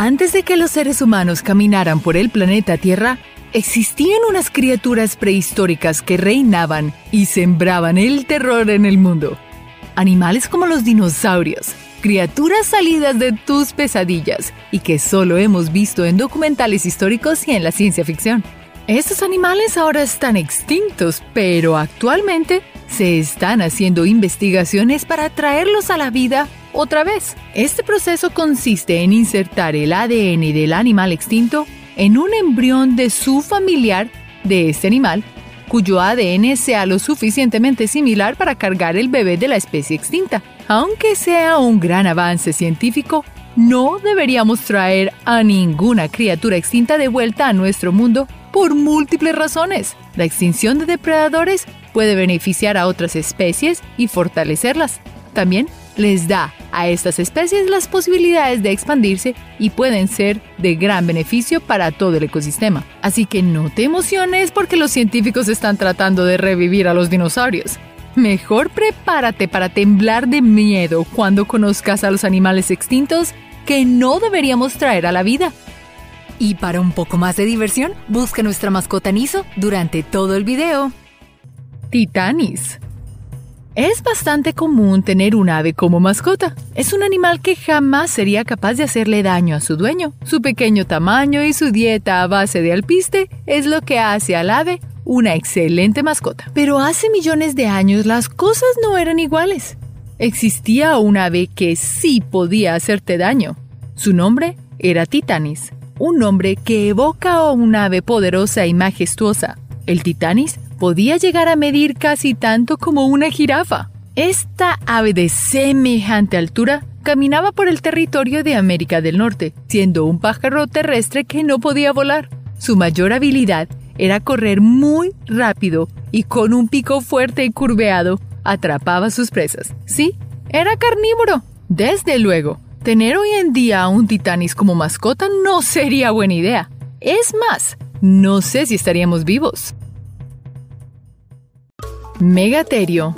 Antes de que los seres humanos caminaran por el planeta Tierra, existían unas criaturas prehistóricas que reinaban y sembraban el terror en el mundo. Animales como los dinosaurios, criaturas salidas de tus pesadillas y que solo hemos visto en documentales históricos y en la ciencia ficción. Estos animales ahora están extintos, pero actualmente se están haciendo investigaciones para traerlos a la vida otra vez. Este proceso consiste en insertar el ADN del animal extinto en un embrión de su familiar de este animal, cuyo ADN sea lo suficientemente similar para cargar el bebé de la especie extinta. Aunque sea un gran avance científico, no deberíamos traer a ninguna criatura extinta de vuelta a nuestro mundo por múltiples razones. La extinción de depredadores puede beneficiar a otras especies y fortalecerlas. También les da a estas especies las posibilidades de expandirse y pueden ser de gran beneficio para todo el ecosistema. Así que no te emociones porque los científicos están tratando de revivir a los dinosaurios. Mejor prepárate para temblar de miedo cuando conozcas a los animales extintos que no deberíamos traer a la vida. Y para un poco más de diversión, busca nuestra mascota Niso durante todo el video. Titanis es bastante común tener un ave como mascota. Es un animal que jamás sería capaz de hacerle daño a su dueño. Su pequeño tamaño y su dieta a base de alpiste es lo que hace al ave una excelente mascota. Pero hace millones de años las cosas no eran iguales. Existía un ave que sí podía hacerte daño. Su nombre era Titanis, un nombre que evoca a un ave poderosa y majestuosa. El Titanis podía llegar a medir casi tanto como una jirafa. Esta ave de semejante altura caminaba por el territorio de América del Norte, siendo un pájaro terrestre que no podía volar. Su mayor habilidad era correr muy rápido y con un pico fuerte y curveado atrapaba sus presas. Sí, era carnívoro. Desde luego, tener hoy en día a un titanis como mascota no sería buena idea. Es más, no sé si estaríamos vivos. Megaterio.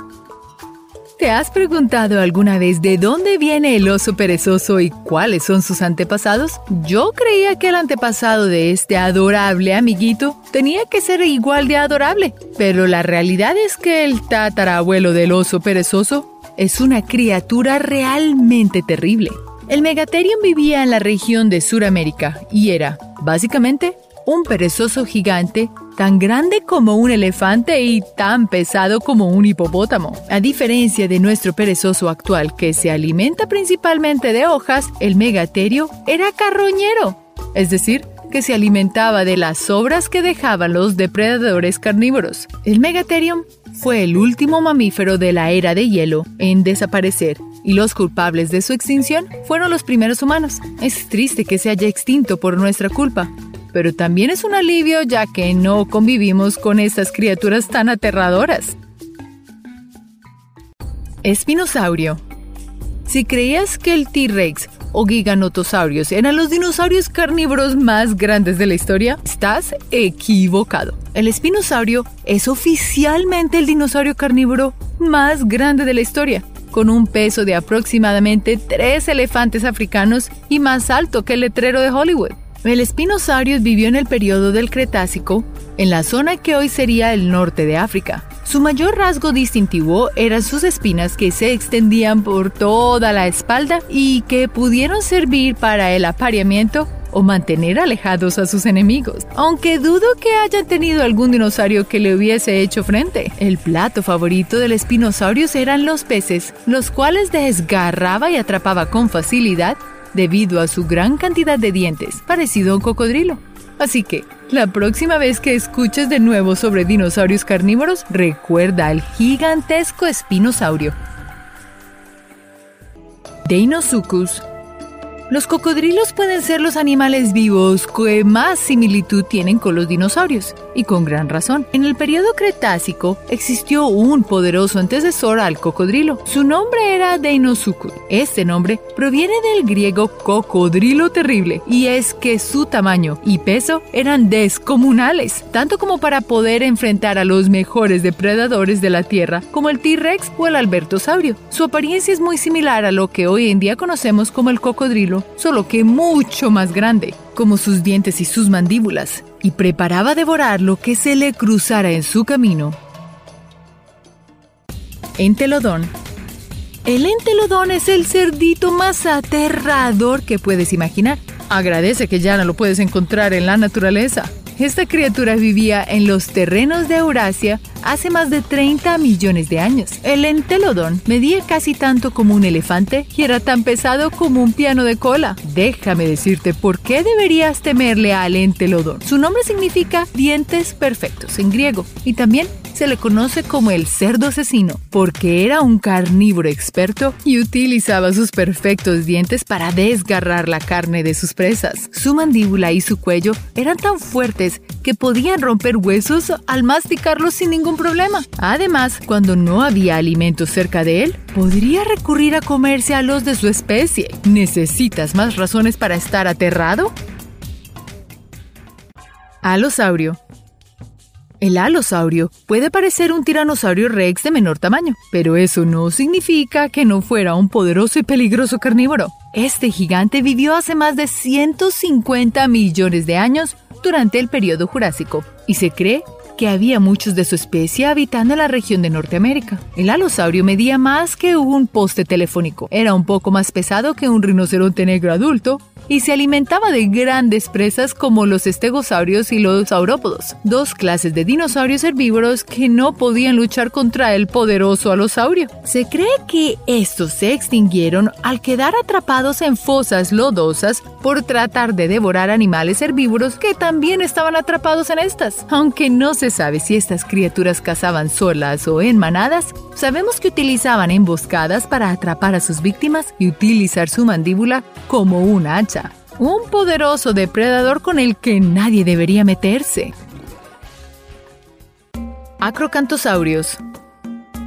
¿Te has preguntado alguna vez de dónde viene el oso perezoso y cuáles son sus antepasados? Yo creía que el antepasado de este adorable amiguito tenía que ser igual de adorable, pero la realidad es que el tatarabuelo del oso perezoso es una criatura realmente terrible. El Megatherium vivía en la región de Sudamérica y era, básicamente, un perezoso gigante tan grande como un elefante y tan pesado como un hipopótamo. A diferencia de nuestro perezoso actual que se alimenta principalmente de hojas, el megaterio era carroñero, es decir, que se alimentaba de las sobras que dejaban los depredadores carnívoros. El Megatherium fue el último mamífero de la era de hielo en desaparecer y los culpables de su extinción fueron los primeros humanos. Es triste que se haya extinto por nuestra culpa, pero también es un alivio ya que no convivimos con estas criaturas tan aterradoras. Espinosaurio. Si creías que el T-Rex o giganotosaurios eran los dinosaurios carnívoros más grandes de la historia, estás equivocado. El espinosaurio es oficialmente el dinosaurio carnívoro más grande de la historia, con un peso de aproximadamente tres elefantes africanos y más alto que el letrero de Hollywood. El Spinosaurus vivió en el periodo del Cretácico, en la zona que hoy sería el norte de África. Su mayor rasgo distintivo eran sus espinas que se extendían por toda la espalda y que pudieron servir para el apareamiento o mantener alejados a sus enemigos. Aunque dudo que hayan tenido algún dinosaurio que le hubiese hecho frente. El plato favorito del Spinosaurus eran los peces, los cuales desgarraba y atrapaba con facilidad debido a su gran cantidad de dientes, parecido a un cocodrilo. Así que, la próxima vez que escuches de nuevo sobre dinosaurios carnívoros, recuerda al gigantesco espinosaurio. Deinosuchus los cocodrilos pueden ser los animales vivos que más similitud tienen con los dinosaurios. Y con gran razón. En el periodo Cretácico existió un poderoso antecesor al cocodrilo. Su nombre era Deinosuchus. Este nombre proviene del griego cocodrilo terrible y es que su tamaño y peso eran descomunales, tanto como para poder enfrentar a los mejores depredadores de la Tierra como el T-Rex o el albertosaurio. Su apariencia es muy similar a lo que hoy en día conocemos como el cocodrilo, solo que mucho más grande, como sus dientes y sus mandíbulas, y preparaba devorar lo que se le cruzara en su camino. Entelodón el entelodón es el cerdito más aterrador que puedes imaginar. Agradece que ya no lo puedes encontrar en la naturaleza. Esta criatura vivía en los terrenos de Eurasia hace más de 30 millones de años. El entelodón medía casi tanto como un elefante y era tan pesado como un piano de cola. Déjame decirte por qué deberías temerle al entelodón. Su nombre significa dientes perfectos en griego y también se le conoce como el cerdo asesino porque era un carnívoro experto y utilizaba sus perfectos dientes para desgarrar la carne de sus presas. Su mandíbula y su cuello eran tan fuertes que podían romper huesos al masticarlos sin ningún problema. Además, cuando no había alimentos cerca de él, podría recurrir a comerse a los de su especie. ¿Necesitas más razones para estar aterrado? Alosaurio el alosaurio puede parecer un tiranosaurio rex de menor tamaño, pero eso no significa que no fuera un poderoso y peligroso carnívoro. Este gigante vivió hace más de 150 millones de años durante el periodo Jurásico y se cree que había muchos de su especie habitando la región de Norteamérica. El alosaurio medía más que un poste telefónico, era un poco más pesado que un rinoceronte negro adulto y se alimentaba de grandes presas como los estegosaurios y los saurópodos, dos clases de dinosaurios herbívoros que no podían luchar contra el poderoso alosaurio. Se cree que estos se extinguieron al quedar atrapados en fosas lodosas por tratar de devorar animales herbívoros que también estaban atrapados en estas. Aunque no se sabe si estas criaturas cazaban solas o en manadas, sabemos que utilizaban emboscadas para atrapar a sus víctimas y utilizar su mandíbula como un hacha un poderoso depredador con el que nadie debería meterse. Acrocantosaurios.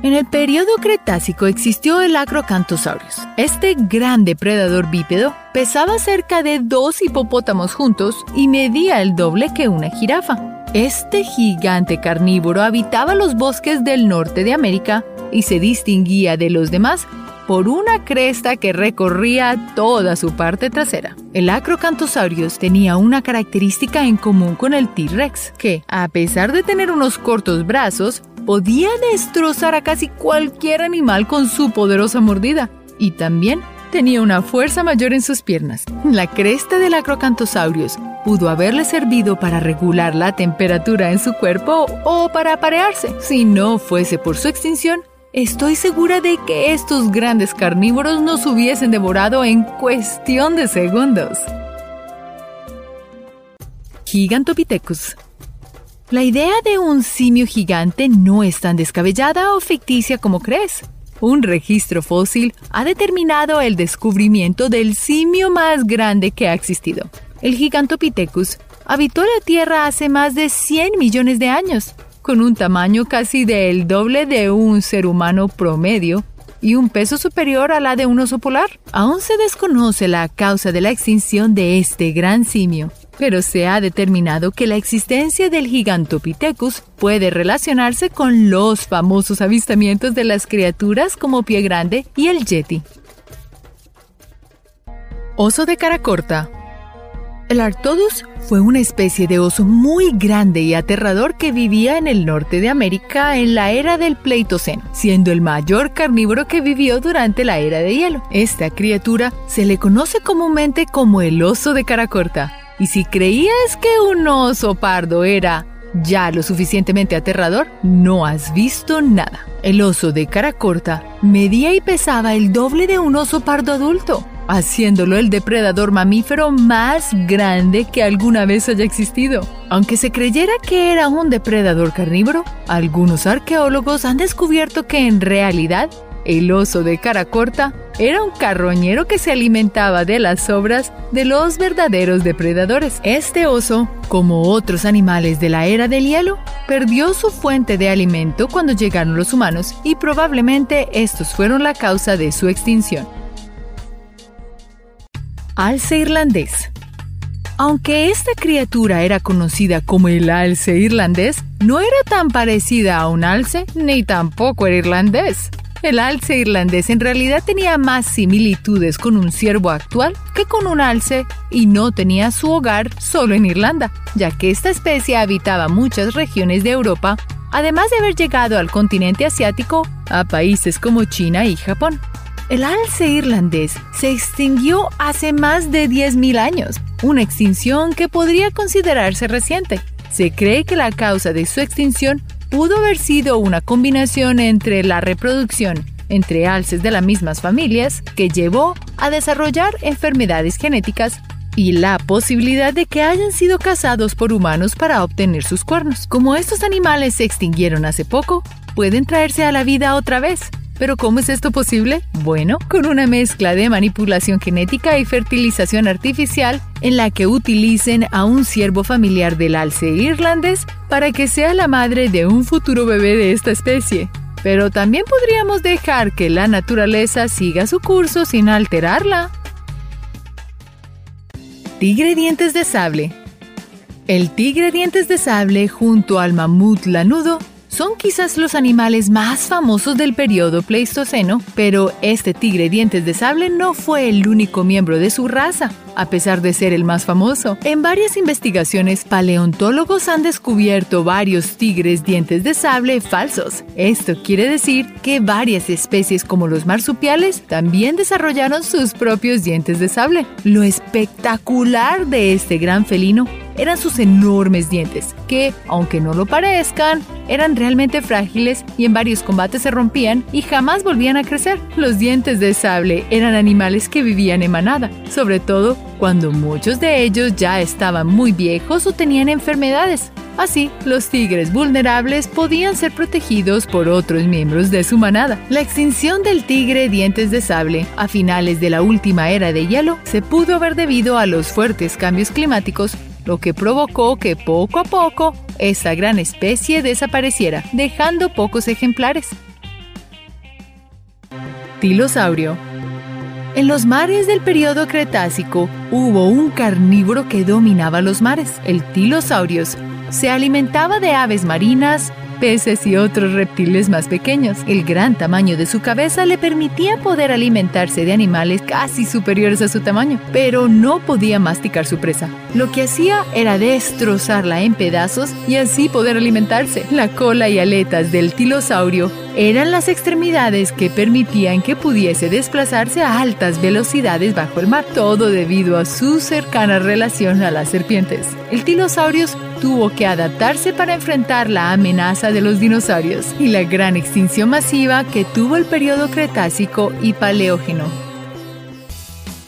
En el periodo Cretácico existió el Acrocantosaurus. Este gran depredador bípedo pesaba cerca de dos hipopótamos juntos y medía el doble que una jirafa. Este gigante carnívoro habitaba los bosques del norte de América y se distinguía de los demás por una cresta que recorría toda su parte trasera. El Acrocanthosaurus tenía una característica en común con el T-Rex, que, a pesar de tener unos cortos brazos, podía destrozar a casi cualquier animal con su poderosa mordida. Y también tenía una fuerza mayor en sus piernas. La cresta del Acrocanthosaurus pudo haberle servido para regular la temperatura en su cuerpo o para aparearse. Si no fuese por su extinción, Estoy segura de que estos grandes carnívoros nos hubiesen devorado en cuestión de segundos. Gigantopithecus. La idea de un simio gigante no es tan descabellada o ficticia como crees. Un registro fósil ha determinado el descubrimiento del simio más grande que ha existido. El Gigantopithecus habitó la Tierra hace más de 100 millones de años con un tamaño casi del doble de un ser humano promedio y un peso superior a la de un oso polar. Aún se desconoce la causa de la extinción de este gran simio, pero se ha determinado que la existencia del Gigantopithecus puede relacionarse con los famosos avistamientos de las criaturas como Pie Grande y el Yeti. Oso de cara corta el Artodus fue una especie de oso muy grande y aterrador que vivía en el norte de América en la era del Pleistoceno, siendo el mayor carnívoro que vivió durante la era de hielo. Esta criatura se le conoce comúnmente como el oso de cara corta. Y si creías que un oso pardo era ya lo suficientemente aterrador, no has visto nada. El oso de cara corta medía y pesaba el doble de un oso pardo adulto haciéndolo el depredador mamífero más grande que alguna vez haya existido. Aunque se creyera que era un depredador carnívoro, algunos arqueólogos han descubierto que en realidad El oso de cara corta era un carroñero que se alimentaba de las sobras de los verdaderos depredadores. Este oso, como otros animales de la era del hielo, perdió su fuente de alimento cuando llegaron los humanos y probablemente estos fueron la causa de su extinción. Alce irlandés aunque esta criatura era conocida como el alce irlandés, no era tan parecida a un alce ni tampoco era irlandés. El alce irlandés en realidad tenía más similitudes con un ciervo actual que con un alce y no tenía su hogar solo en Irlanda, ya que esta especie habitaba muchas regiones de Europa, además de haber llegado al continente asiático a países como China y Japón. El alce irlandés se extinguió hace más de 10.000 años, una extinción que podría considerarse reciente. Se cree que la causa de su extinción pudo haber sido una combinación entre la reproducción entre alces de las mismas familias que llevó a desarrollar enfermedades genéticas y la posibilidad de que hayan sido cazados por humanos para obtener sus cuernos. Como estos animales se extinguieron hace poco, pueden traerse a la vida otra vez, ¿Pero cómo es esto posible? Bueno, con una mezcla de manipulación genética y fertilización artificial en la que utilicen a un ciervo familiar del alce irlandés para que sea la madre de un futuro bebé de esta especie. Pero también podríamos dejar que la naturaleza siga su curso sin alterarla. Tigre dientes de sable. El tigre dientes de sable junto al mamut lanudo son quizás los animales más famosos del periodo Pleistoceno, pero este tigre dientes de sable no fue el único miembro de su raza, a pesar de ser el más famoso. En varias investigaciones, paleontólogos han descubierto varios tigres dientes de sable falsos. Esto quiere decir que varias especies como los marsupiales también desarrollaron sus propios dientes de sable. Lo espectacular de este gran felino eran sus enormes dientes, que, aunque no lo parezcan, eran realmente frágiles y en varios combates se rompían y jamás volvían a crecer. Los dientes de sable eran animales que vivían en manada, sobre todo cuando muchos de ellos ya estaban muy viejos o tenían enfermedades. Así, los tigres vulnerables podían ser protegidos por otros miembros de su manada. La extinción del tigre dientes de sable a finales de la última era de hielo se pudo haber debido a los fuertes cambios climáticos lo que provocó que poco a poco esta gran especie desapareciera, dejando pocos ejemplares. Tilosaurio en los mares del periodo Cretácico hubo un carnívoro que dominaba los mares, el Tilosaurios. Se alimentaba de aves marinas, peces y otros reptiles más pequeños. El gran tamaño de su cabeza le permitía poder alimentarse de animales casi superiores a su tamaño, pero no podía masticar su presa. Lo que hacía era destrozarla en pedazos y así poder alimentarse. La cola y aletas del tilosaurio eran las extremidades que permitían que pudiese desplazarse a altas velocidades bajo el mar, todo debido a su cercana relación a las serpientes. El tilosaurios tuvo que adaptarse para enfrentar la amenaza de los dinosaurios y la gran extinción masiva que tuvo el periodo Cretácico y Paleógeno.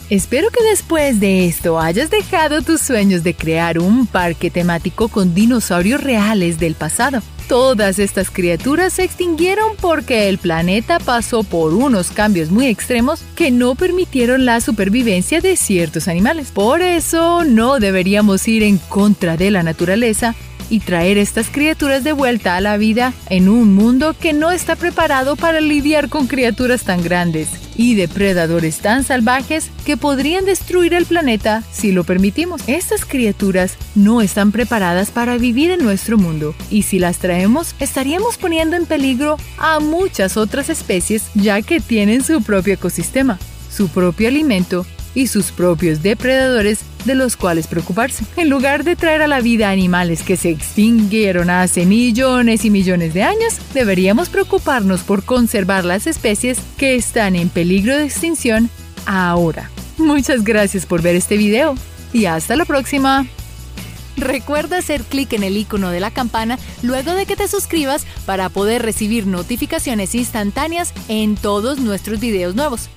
Espero que después de esto hayas dejado tus sueños de crear un parque temático con dinosaurios reales del pasado. Todas estas criaturas se extinguieron porque el planeta pasó por unos cambios muy extremos que no permitieron la supervivencia de ciertos animales. Por eso no deberíamos ir en contra de la naturaleza y traer estas criaturas de vuelta a la vida en un mundo que no está preparado para lidiar con criaturas tan grandes y depredadores tan salvajes que podrían destruir el planeta si lo permitimos. Estas criaturas no están preparadas para vivir en nuestro mundo y si las traemos estaríamos poniendo en peligro a muchas otras especies ya que tienen su propio ecosistema, su propio alimento y sus propios depredadores de los cuales preocuparse. En lugar de traer a la vida animales que se extinguieron hace millones y millones de años, deberíamos preocuparnos por conservar las especies que están en peligro de extinción ahora. Muchas gracias por ver este video y hasta la próxima. Recuerda hacer clic en el icono de la campana luego de que te suscribas para poder recibir notificaciones instantáneas en todos nuestros videos nuevos.